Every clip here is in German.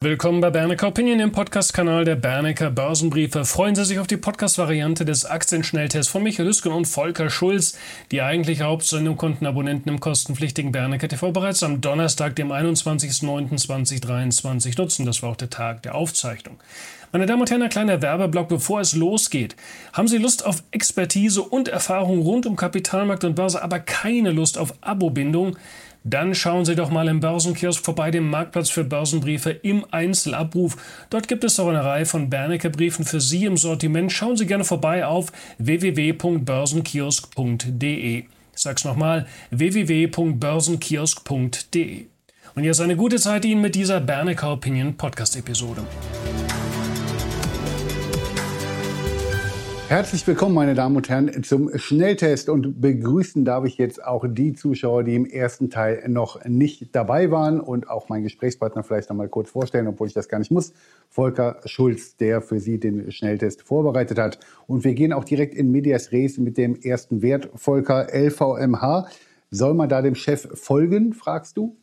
Willkommen bei Bernecker Opinion, dem Podcast-Kanal der Bernecker Börsenbriefe. Freuen Sie sich auf die Podcast-Variante des Aktienschnelltests von Michael Lüsken und Volker Schulz. Die eigentliche Hauptsendung konnten Abonnenten im kostenpflichtigen Bernecker TV bereits am Donnerstag, dem 21.09.2023 nutzen. Das war auch der Tag der Aufzeichnung. Meine Damen und Herren, ein kleiner Werbeblock, bevor es losgeht. Haben Sie Lust auf Expertise und Erfahrung rund um Kapitalmarkt und Börse, aber keine Lust auf Abo-Bindung? Dann schauen Sie doch mal im Börsenkiosk vorbei, dem Marktplatz für Börsenbriefe im Einzelabruf. Dort gibt es auch eine Reihe von Bernecker Briefen für Sie im Sortiment. Schauen Sie gerne vorbei auf www.börsenkiosk.de. Ich sag's nochmal, www.börsenkiosk.de. Und jetzt eine gute Zeit Ihnen mit dieser Bernecker Opinion Podcast Episode. Herzlich willkommen, meine Damen und Herren, zum Schnelltest und begrüßen darf ich jetzt auch die Zuschauer, die im ersten Teil noch nicht dabei waren und auch meinen Gesprächspartner vielleicht noch mal kurz vorstellen, obwohl ich das gar nicht muss. Volker Schulz, der für Sie den Schnelltest vorbereitet hat. Und wir gehen auch direkt in Medias Res mit dem ersten Wert. Volker, LVMH. Soll man da dem Chef folgen, fragst du?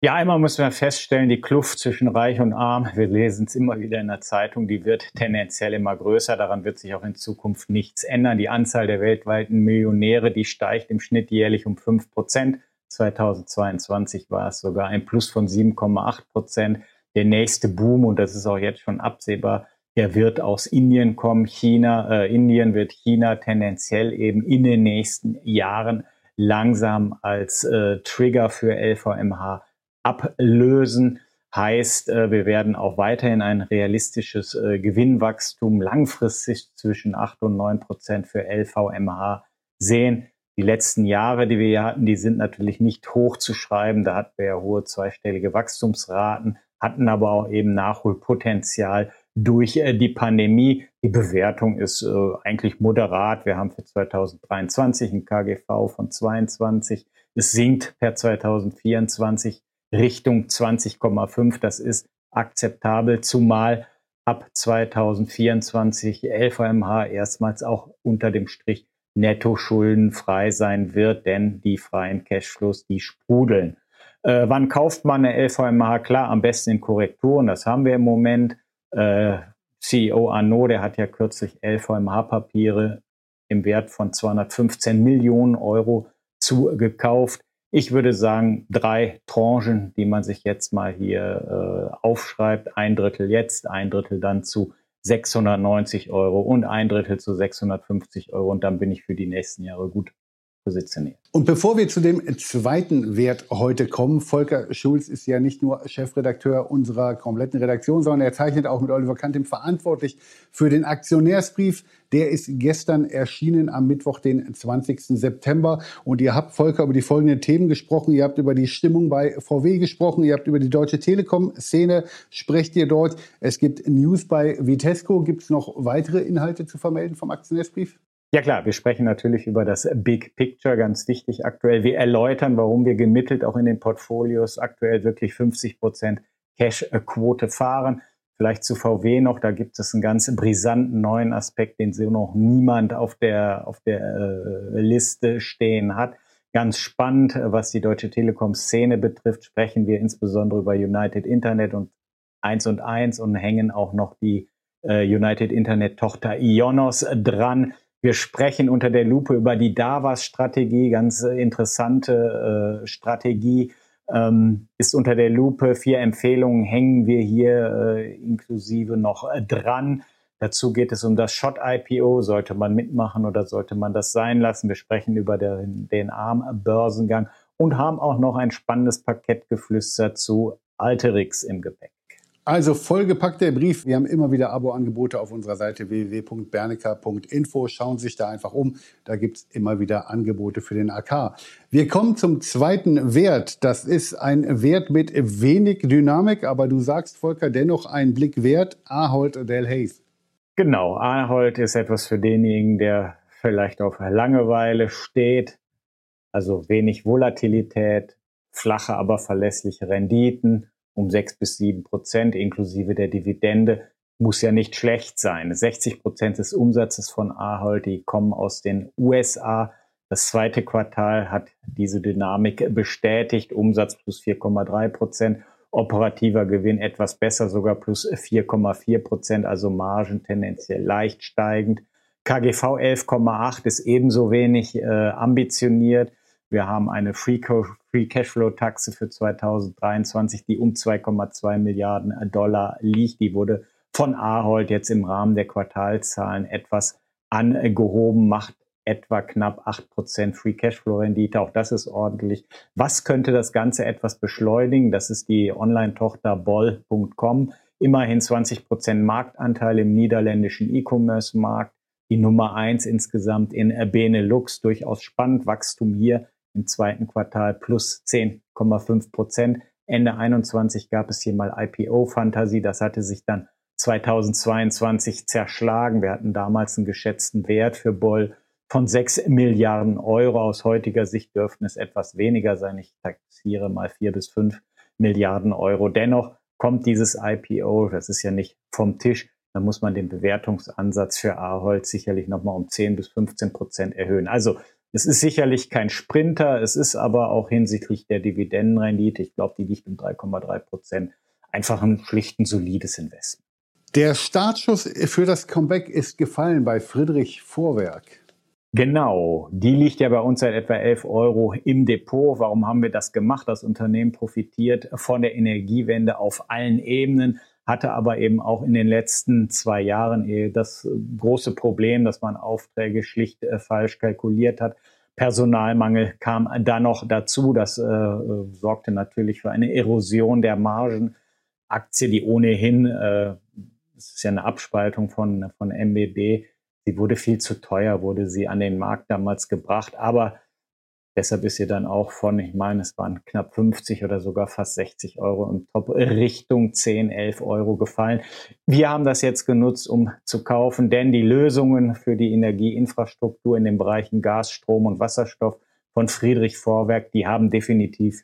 Ja, einmal müssen wir feststellen, die Kluft zwischen Reich und Arm, wir lesen es immer wieder in der Zeitung, die wird tendenziell immer größer. Daran wird sich auch in Zukunft nichts ändern. Die Anzahl der weltweiten Millionäre, die steigt im Schnitt jährlich um 5 Prozent. 2022 war es sogar ein Plus von 7,8 Prozent. Der nächste Boom, und das ist auch jetzt schon absehbar, der wird aus Indien kommen. China, äh, Indien wird China tendenziell eben in den nächsten Jahren langsam als äh, Trigger für LVMH ablösen. Heißt, äh, wir werden auch weiterhin ein realistisches äh, Gewinnwachstum langfristig zwischen 8 und 9 Prozent für LVMH sehen. Die letzten Jahre, die wir hier hatten, die sind natürlich nicht hoch zu schreiben. Da hatten wir ja hohe zweistellige Wachstumsraten, hatten aber auch eben Nachholpotenzial durch äh, die Pandemie. Die Bewertung ist eigentlich moderat. Wir haben für 2023 ein KGV von 22. Es sinkt per 2024 Richtung 20,5. Das ist akzeptabel, zumal ab 2024 LVMH erstmals auch unter dem Strich netto schuldenfrei sein wird, denn die freien Cashflows, die sprudeln. Äh, wann kauft man eine LVMH? Klar, am besten in Korrekturen, das haben wir im Moment. Äh, CEO Arnaud, der hat ja kürzlich LVMH-Papiere im Wert von 215 Millionen Euro zugekauft. Ich würde sagen, drei Tranchen, die man sich jetzt mal hier äh, aufschreibt. Ein Drittel jetzt, ein Drittel dann zu 690 Euro und ein Drittel zu 650 Euro. Und dann bin ich für die nächsten Jahre gut positioniert. Und bevor wir zu dem zweiten Wert heute kommen, Volker Schulz ist ja nicht nur Chefredakteur unserer kompletten Redaktion, sondern er zeichnet auch mit Oliver Kantim verantwortlich für den Aktionärsbrief. Der ist gestern erschienen am Mittwoch, den 20. September. Und ihr habt, Volker, über die folgenden Themen gesprochen. Ihr habt über die Stimmung bei VW gesprochen. Ihr habt über die deutsche Telekom-Szene, sprecht ihr dort. Es gibt News bei Vitesco. Gibt es noch weitere Inhalte zu vermelden vom Aktionärsbrief? Ja klar, wir sprechen natürlich über das Big Picture, ganz wichtig aktuell. Wir erläutern, warum wir gemittelt auch in den Portfolios aktuell wirklich 50 Prozent Cash-Quote fahren. Vielleicht zu VW noch, da gibt es einen ganz brisanten neuen Aspekt, den so noch niemand auf der, auf der äh, Liste stehen hat. Ganz spannend, was die Deutsche Telekom-Szene betrifft, sprechen wir insbesondere über United Internet und 1 und 1 und hängen auch noch die äh, United Internet-Tochter Ionos dran. Wir sprechen unter der Lupe über die DAVAS-Strategie, ganz äh, interessante äh, Strategie. Ähm, ist unter der Lupe. Vier Empfehlungen hängen wir hier äh, inklusive noch äh, dran. Dazu geht es um das Shot-IPO. Sollte man mitmachen oder sollte man das sein lassen? Wir sprechen über den, den ARM-Börsengang und haben auch noch ein spannendes Paket geflüstert zu Alterix im Gepäck. Also vollgepackt der Brief. Wir haben immer wieder Abo-Angebote auf unserer Seite www.bernecker.info. Schauen Sie sich da einfach um. Da gibt es immer wieder Angebote für den AK. Wir kommen zum zweiten Wert. Das ist ein Wert mit wenig Dynamik, aber du sagst, Volker, dennoch ein Blick wert. Ahold Delhaize. Genau, Ahold ist etwas für denjenigen, der vielleicht auf Langeweile steht. Also wenig Volatilität, flache, aber verlässliche Renditen um sechs bis sieben Prozent inklusive der Dividende muss ja nicht schlecht sein. 60 Prozent des Umsatzes von Ahold, die kommen aus den USA. Das zweite Quartal hat diese Dynamik bestätigt. Umsatz plus 4,3 Prozent Operativer Gewinn etwas besser, sogar plus 4,4 Prozent, also Margen tendenziell leicht steigend. KGV 11,8 ist ebenso wenig äh, ambitioniert. Wir haben eine Free, Free Cashflow Taxe für 2023, die um 2,2 Milliarden Dollar liegt. Die wurde von Ahold jetzt im Rahmen der Quartalzahlen etwas angehoben, macht etwa knapp 8% Free Cashflow-Rendite. Auch das ist ordentlich. Was könnte das Ganze etwas beschleunigen? Das ist die Online-Tochter boll.com. Immerhin 20% Marktanteil im niederländischen E-Commerce-Markt. Die Nummer eins insgesamt in Benelux. Durchaus spannend. Wachstum hier im zweiten Quartal plus 10,5 Prozent. Ende 21 gab es hier mal IPO-Fantasie. Das hatte sich dann 2022 zerschlagen. Wir hatten damals einen geschätzten Wert für Boll von 6 Milliarden Euro. Aus heutiger Sicht dürften es etwas weniger sein. Ich taxiere mal 4 bis 5 Milliarden Euro. Dennoch kommt dieses IPO, das ist ja nicht vom Tisch, da muss man den Bewertungsansatz für Ahold sicherlich nochmal um 10 bis 15 Prozent erhöhen. Also es ist sicherlich kein Sprinter, es ist aber auch hinsichtlich der Dividendenrendite, ich glaube, die liegt um 3,3 Prozent, einfach ein schlicht ein solides Investment. Der Startschuss für das Comeback ist gefallen bei Friedrich Vorwerk. Genau, die liegt ja bei uns seit etwa 11 Euro im Depot. Warum haben wir das gemacht? Das Unternehmen profitiert von der Energiewende auf allen Ebenen, hatte aber eben auch in den letzten zwei Jahren das große Problem, dass man Aufträge schlicht äh, falsch kalkuliert hat. Personalmangel kam da noch dazu. Das äh, sorgte natürlich für eine Erosion der Margen. Aktie, die ohnehin, äh, das ist ja eine Abspaltung von, von MBB, Sie wurde viel zu teuer, wurde sie an den Markt damals gebracht, aber deshalb ist sie dann auch von, ich meine, es waren knapp 50 oder sogar fast 60 Euro im Top Richtung 10, 11 Euro gefallen. Wir haben das jetzt genutzt, um zu kaufen, denn die Lösungen für die Energieinfrastruktur in den Bereichen Gas, Strom und Wasserstoff von Friedrich Vorwerk, die haben definitiv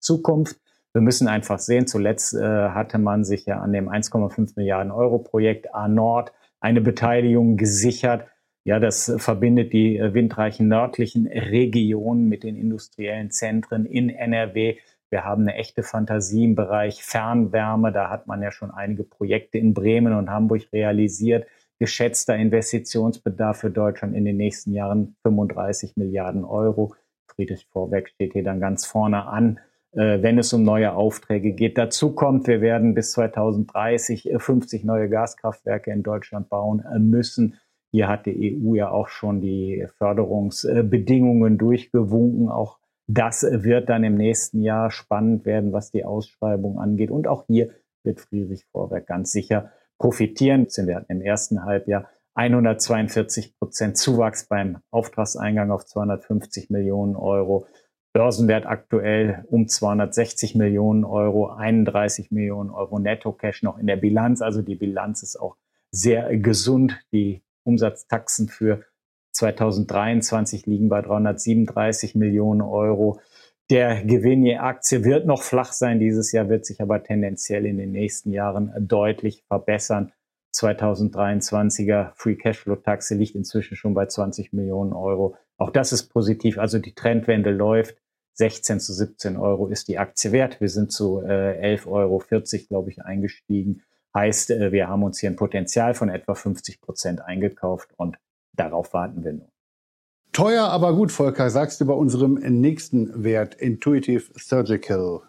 Zukunft. Wir müssen einfach sehen, zuletzt äh, hatte man sich ja an dem 1,5 Milliarden Euro Projekt A Nord eine Beteiligung gesichert. Ja, das verbindet die äh, windreichen nördlichen Regionen mit den industriellen Zentren in NRW. Wir haben eine echte Fantasie im Bereich Fernwärme. Da hat man ja schon einige Projekte in Bremen und Hamburg realisiert. Geschätzter Investitionsbedarf für Deutschland in den nächsten Jahren 35 Milliarden Euro. Friedrich Vorwerk steht hier dann ganz vorne an. Äh, wenn es um neue Aufträge geht. Dazu kommt, wir werden bis 2030 50 äh, neue Gaskraftwerke in Deutschland bauen müssen. Hier hat die EU ja auch schon die Förderungsbedingungen durchgewunken. Auch das wird dann im nächsten Jahr spannend werden, was die Ausschreibung angeht. Und auch hier wird Friedrich Vorwerk ganz sicher profitieren. Wir hatten im ersten Halbjahr 142 Prozent Zuwachs beim Auftragseingang auf 250 Millionen Euro. Börsenwert aktuell um 260 Millionen Euro, 31 Millionen Euro Netto-Cash noch in der Bilanz. Also die Bilanz ist auch sehr gesund. Die Umsatztaxen für 2023 liegen bei 337 Millionen Euro. Der Gewinn je Aktie wird noch flach sein dieses Jahr, wird sich aber tendenziell in den nächsten Jahren deutlich verbessern. 2023er Free Cashflow Taxe liegt inzwischen schon bei 20 Millionen Euro. Auch das ist positiv. Also die Trendwende läuft. 16 zu 17 Euro ist die Aktie wert. Wir sind zu äh, 11,40 Euro, glaube ich, eingestiegen. Heißt, äh, wir haben uns hier ein Potenzial von etwa 50 Prozent eingekauft und darauf warten wir nun. Teuer, aber gut, Volker, sagst du bei unserem nächsten Wert, Intuitive Surgical.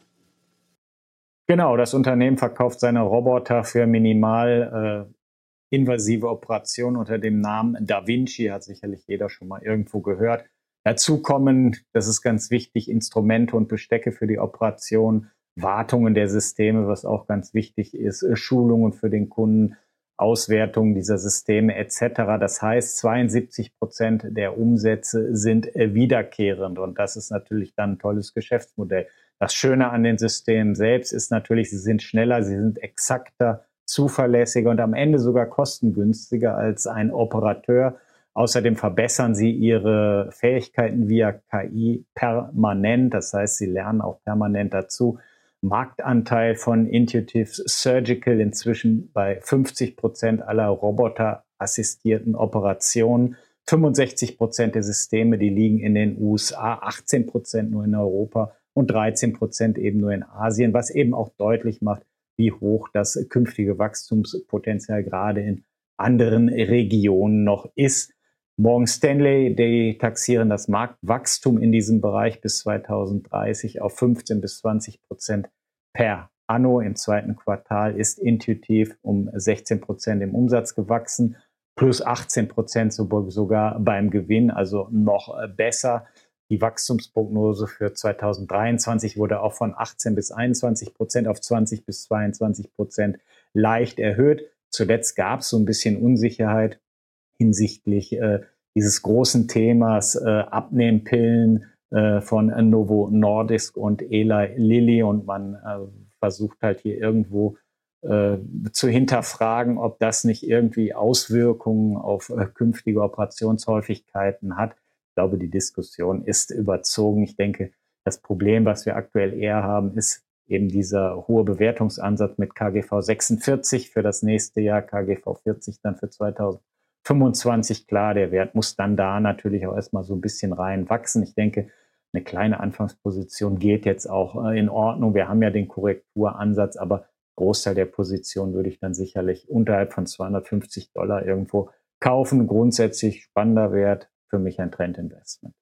Genau, das Unternehmen verkauft seine Roboter für minimal äh, invasive Operationen unter dem Namen Da Vinci, hat sicherlich jeder schon mal irgendwo gehört. Dazu kommen, das ist ganz wichtig, Instrumente und Bestecke für die Operation, Wartungen der Systeme, was auch ganz wichtig ist, äh, Schulungen für den Kunden, Auswertung dieser Systeme etc. Das heißt, 72 Prozent der Umsätze sind äh, wiederkehrend und das ist natürlich dann ein tolles Geschäftsmodell. Das Schöne an den Systemen selbst ist natürlich, sie sind schneller, sie sind exakter, zuverlässiger und am Ende sogar kostengünstiger als ein Operateur Außerdem verbessern sie ihre Fähigkeiten via KI permanent. Das heißt, sie lernen auch permanent dazu. Marktanteil von Intuitive Surgical inzwischen bei 50 Prozent aller roboterassistierten Operationen. 65 Prozent der Systeme, die liegen in den USA, 18 Prozent nur in Europa. und 13 Prozent eben nur in Asien, was eben auch deutlich macht, wie hoch das künftige Wachstumspotenzial gerade in anderen Regionen noch ist. Morgan Stanley, die taxieren das Marktwachstum in diesem Bereich bis 2030 auf 15 bis 20 Prozent per anno. Im zweiten Quartal ist intuitiv um 16 Prozent im Umsatz gewachsen, plus 18 Prozent sogar beim Gewinn, also noch besser. Die Wachstumsprognose für 2023 wurde auch von 18 bis 21 Prozent auf 20 bis 22 Prozent leicht erhöht. Zuletzt gab es so ein bisschen Unsicherheit hinsichtlich äh, dieses großen Themas äh, Abnehmpillen äh, von Novo Nordisk und Eli Lilly und man äh, versucht halt hier irgendwo äh, zu hinterfragen, ob das nicht irgendwie Auswirkungen auf äh, künftige Operationshäufigkeiten hat. Ich glaube, die Diskussion ist überzogen. Ich denke, das Problem, was wir aktuell eher haben, ist eben dieser hohe Bewertungsansatz mit KGV 46 für das nächste Jahr, KGV 40 dann für 2025. Klar, der Wert muss dann da natürlich auch erstmal so ein bisschen reinwachsen. Ich denke, eine kleine Anfangsposition geht jetzt auch äh, in Ordnung. Wir haben ja den Korrekturansatz, aber Großteil der Position würde ich dann sicherlich unterhalb von 250 Dollar irgendwo kaufen. Grundsätzlich spannender Wert, für mich ein Trendinvestment.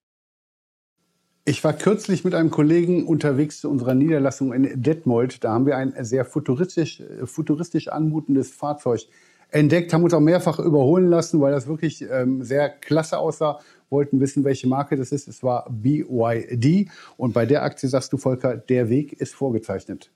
Ich war kürzlich mit einem Kollegen unterwegs zu unserer Niederlassung in Detmold. Da haben wir ein sehr futuristisch, futuristisch anmutendes Fahrzeug entdeckt, haben uns auch mehrfach überholen lassen, weil das wirklich ähm, sehr klasse aussah. Wollten wissen, welche Marke das ist. Es war BYD. Und bei der Aktie sagst du, Volker, der Weg ist vorgezeichnet.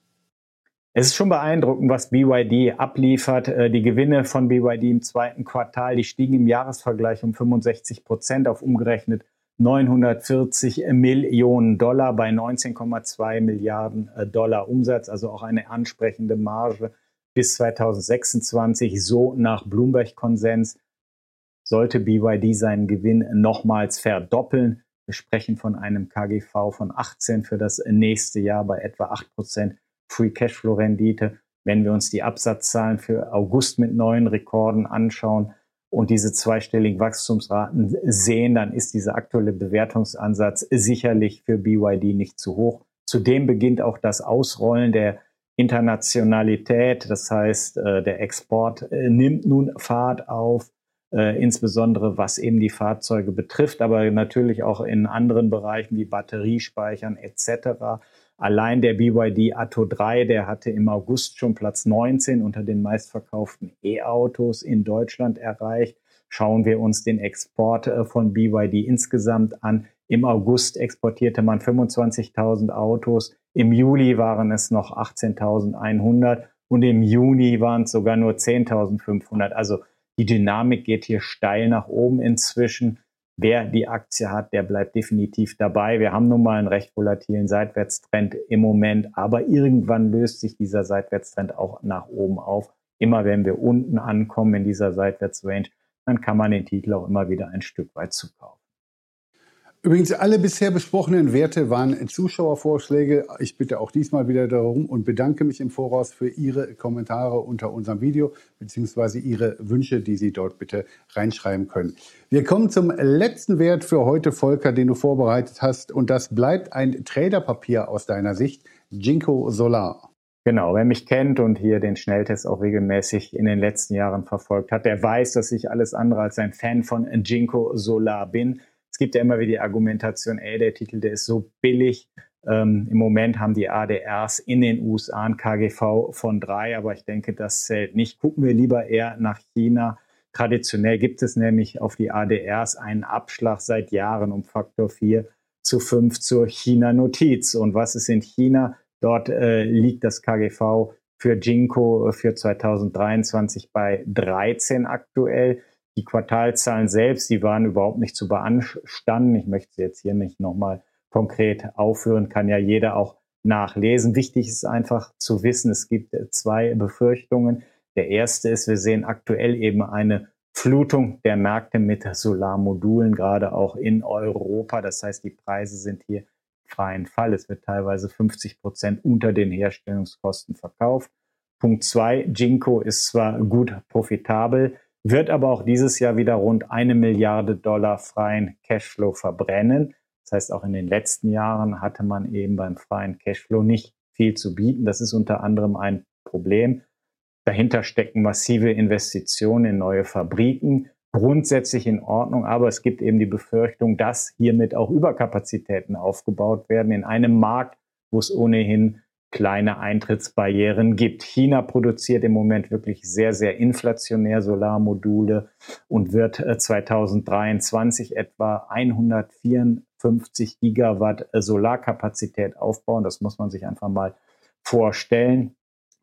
Es ist schon beeindruckend, was BYD abliefert. Äh, die Gewinne von BYD im zweiten Quartal, die stiegen im Jahresvergleich um 65 Prozent auf umgerechnet 940 Millionen Dollar bei 19,2 Milliarden äh, Dollar Umsatz, also auch eine ansprechende Marge bis 2026. So nach Bloomberg-Konsens sollte BYD seinen Gewinn nochmals verdoppeln. Wir sprechen von einem KGV von 18 für das nächste Jahr bei etwa 8 Prozent Free Cashflow Rendite. Wenn wir uns die Absatzzahlen für August mit neuen Rekorden anschauen, und diese zweistelligen Wachstumsraten sehen, dann ist dieser aktuelle Bewertungsansatz sicherlich für BYD nicht zu hoch. Zudem beginnt auch das Ausrollen der Internationalität, das heißt, äh, der Export äh, nimmt nun Fahrt auf, äh, insbesondere was eben die Fahrzeuge betrifft, aber natürlich auch in anderen Bereichen wie Batteriespeichern etc. Allein der BYD Atto 3, der hatte im August schon Platz 19 unter den meistverkauften E-Autos in Deutschland erreicht. Schauen wir uns den Export von BYD insgesamt an. Im August exportierte man 25.000 Autos. Im Juli waren es noch 18.100 und im Juni waren es sogar nur 10.500. Also die Dynamik geht hier steil nach oben inzwischen wer die Aktie hat, der bleibt definitiv dabei. Wir haben nun mal einen recht volatilen Seitwärtstrend im Moment, aber irgendwann löst sich dieser Seitwärtstrend auch nach oben auf. Immer wenn wir unten ankommen in dieser Seitwärtsrange, dann kann man den Titel auch immer wieder ein Stück weit zukaufen. Übrigens, alle bisher besprochenen Werte waren Zuschauervorschläge. Ich bitte auch diesmal wieder darum und bedanke mich im Voraus für Ihre Kommentare unter unserem Video beziehungsweise Ihre Wünsche, die Sie dort bitte reinschreiben können. Wir kommen zum letzten Wert für heute, Volker, den du vorbereitet hast. Und das bleibt ein Traderpapier aus deiner Sicht, Jinko Solar. Genau, wer mich kennt und hier den Schnelltest auch regelmäßig in den letzten Jahren verfolgt hat, der weiß, dass ich alles andere als ein Fan von Jinko Solar bin es gibt ja immer wieder die Argumentation, ey, der Titel, der ist so billig. Ähm, Im Moment haben die ADRs in den USA ein KGV von drei, aber ich denke, das zählt nicht. Gucken wir lieber eher nach China. Traditionell gibt es nämlich auf die ADRs einen Abschlag seit Jahren um Faktor 4 zu 5 zur China-Notiz. Und was ist in China? Dort äh, liegt das KGV für Jinko für 2023 bei 13 aktuell. Die Quartalzahlen selbst, die waren überhaupt nicht zu beanstanden. Ich möchte sie jetzt hier nicht nochmal konkret aufführen, kann ja jeder auch nachlesen. Wichtig ist einfach zu wissen, es gibt zwei Befürchtungen. Der erste ist, wir sehen aktuell eben eine Flutung der Märkte mit Solarmodulen, gerade auch in Europa. Das heißt, die Preise sind hier freien Fall. Es wird teilweise 50 Prozent unter den Herstellungskosten verkauft. Punkt zwei, Jinko ist zwar gut profitabel, wird aber auch dieses Jahr wieder rund eine Milliarde Dollar freien Cashflow verbrennen. Das heißt, auch in den letzten Jahren hatte man eben beim freien Cashflow nicht viel zu bieten. Das ist unter anderem ein Problem. Dahinter stecken massive Investitionen in neue Fabriken, grundsätzlich in Ordnung, aber es gibt eben die Befürchtung, dass hiermit auch Überkapazitäten aufgebaut werden in einem Markt, wo es ohnehin kleine Eintrittsbarrieren gibt. China produziert im Moment wirklich sehr, sehr inflationär Solarmodule und wird 2023 äh, etwa 154 Gigawatt äh, Solarkapazität aufbauen. Das muss man sich einfach mal vorstellen.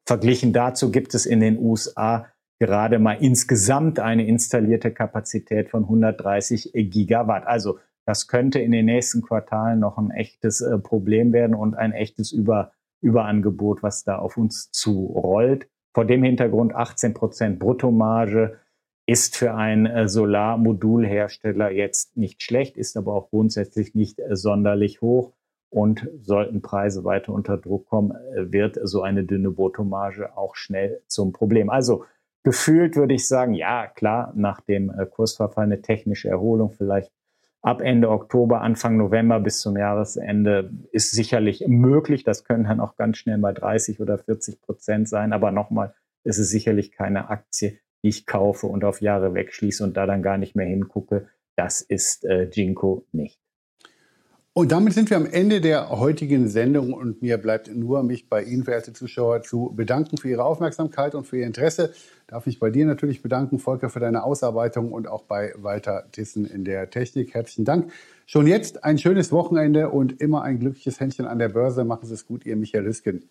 Verglichen dazu gibt es in den USA gerade mal insgesamt eine installierte Kapazität von 130 Gigawatt. Also das könnte in den nächsten Quartalen noch ein echtes äh, Problem werden und ein echtes Über Überangebot, was da auf uns zurollt. Vor dem Hintergrund 18 Prozent Bruttomarge ist für einen äh, Solarmodulhersteller jetzt nicht schlecht, ist aber auch grundsätzlich nicht äh, sonderlich hoch. Und sollten Preise weiter unter Druck kommen, äh, wird so eine dünne Bruttomarge auch schnell zum Problem. Also gefühlt würde ich sagen, ja, klar, nach dem Kursverfall eine technische Erholung, vielleicht ab Ende Oktober, Anfang November bis zum Jahresende ist sicherlich möglich. Das können dann auch ganz schnell mal 30 oder 40 Prozent sein. Aber nochmal, es ist sicherlich keine Aktie, die ich kaufe und auf Jahre wegschließe und da dann gar nicht mehr hingucke. Das ist äh, Jinko nicht. Und damit sind wir am Ende der heutigen Sendung und mir bleibt nur, mich bei Ihnen, verehrte Zuschauer, zu bedanken für Ihre Aufmerksamkeit und für Ihr Interesse. Darf mich bei dir natürlich bedanken, Volker, für deine Ausarbeitung und auch bei Walter Tissen in der Technik. Herzlichen Dank. Schon jetzt ein schönes Wochenende und immer ein glückliches Händchen an der Börse. Machen Sie es gut, Ihr Michael Hüsken.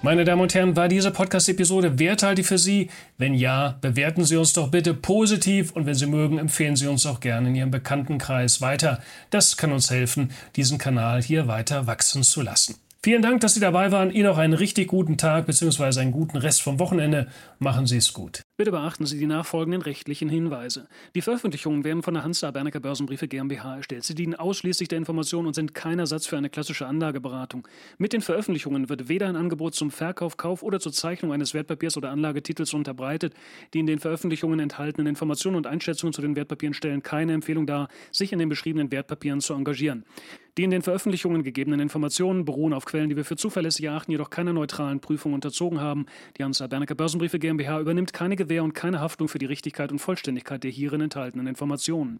Meine Damen und Herren, war diese Podcast-Episode werthaltig für Sie? Wenn ja, bewerten Sie uns doch bitte positiv und wenn Sie mögen, empfehlen Sie uns auch gerne in Ihrem Bekanntenkreis weiter. Das kann uns helfen, diesen Kanal hier weiter wachsen zu lassen. Vielen Dank, dass Sie dabei waren. Ihnen auch einen richtig guten Tag bzw. einen guten Rest vom Wochenende. Machen Sie es gut. Bitte beachten Sie die nachfolgenden rechtlichen Hinweise. Die Veröffentlichungen werden von der Hansa Bernecker Börsenbriefe GmbH erstellt. Sie dienen ausschließlich der Information und sind kein Ersatz für eine klassische Anlageberatung. Mit den Veröffentlichungen wird weder ein Angebot zum Verkauf, Kauf oder zur Zeichnung eines Wertpapiers oder Anlagetitels unterbreitet. Die in den Veröffentlichungen enthaltenen Informationen und Einschätzungen zu den Wertpapieren stellen keine Empfehlung dar, sich in den beschriebenen Wertpapieren zu engagieren. Die in den Veröffentlichungen gegebenen Informationen beruhen auf Quellen, die wir für zuverlässig erachten, jedoch keiner neutralen Prüfung unterzogen haben. Die Hansa Bernecker Börsenbriefe GmbH übernimmt keine Gewähr und keine Haftung für die Richtigkeit und Vollständigkeit der hierin enthaltenen Informationen.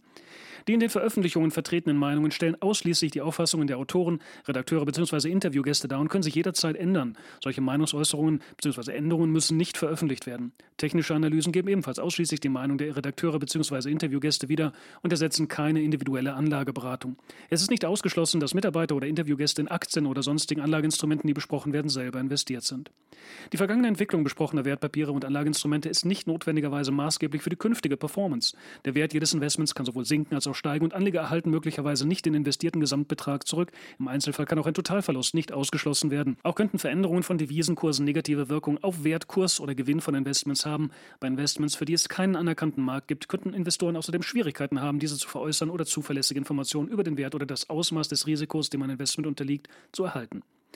Die in den Veröffentlichungen vertretenen Meinungen stellen ausschließlich die Auffassungen der Autoren, Redakteure bzw. Interviewgäste dar und können sich jederzeit ändern. Solche Meinungsäußerungen bzw. Änderungen müssen nicht veröffentlicht werden. Technische Analysen geben ebenfalls ausschließlich die Meinung der Redakteure bzw. Interviewgäste wieder und ersetzen keine individuelle Anlageberatung. Es ist nicht ausgeschlossen, dass Mitarbeiter oder Interviewgäste in Aktien oder sonstigen Anlageinstrumenten, die besprochen werden, selber investiert sind. Die vergangene Entwicklung besprochener Wertpapiere und Anlageinstrumente ist nicht notwendigerweise maßgeblich für die künftige Performance. Der Wert jedes Investments kann sowohl sinken als auch steigen und Anleger erhalten möglicherweise nicht den investierten Gesamtbetrag zurück. Im Einzelfall kann auch ein Totalverlust nicht ausgeschlossen werden. Auch könnten Veränderungen von Devisenkursen negative Wirkung auf Wert, Kurs oder Gewinn von Investments haben. Bei Investments, für die es keinen anerkannten Markt gibt, könnten Investoren außerdem Schwierigkeiten haben, diese zu veräußern oder zuverlässige Informationen über den Wert oder das Ausmaß des Risikos, dem ein Investment unterliegt, zu erhalten.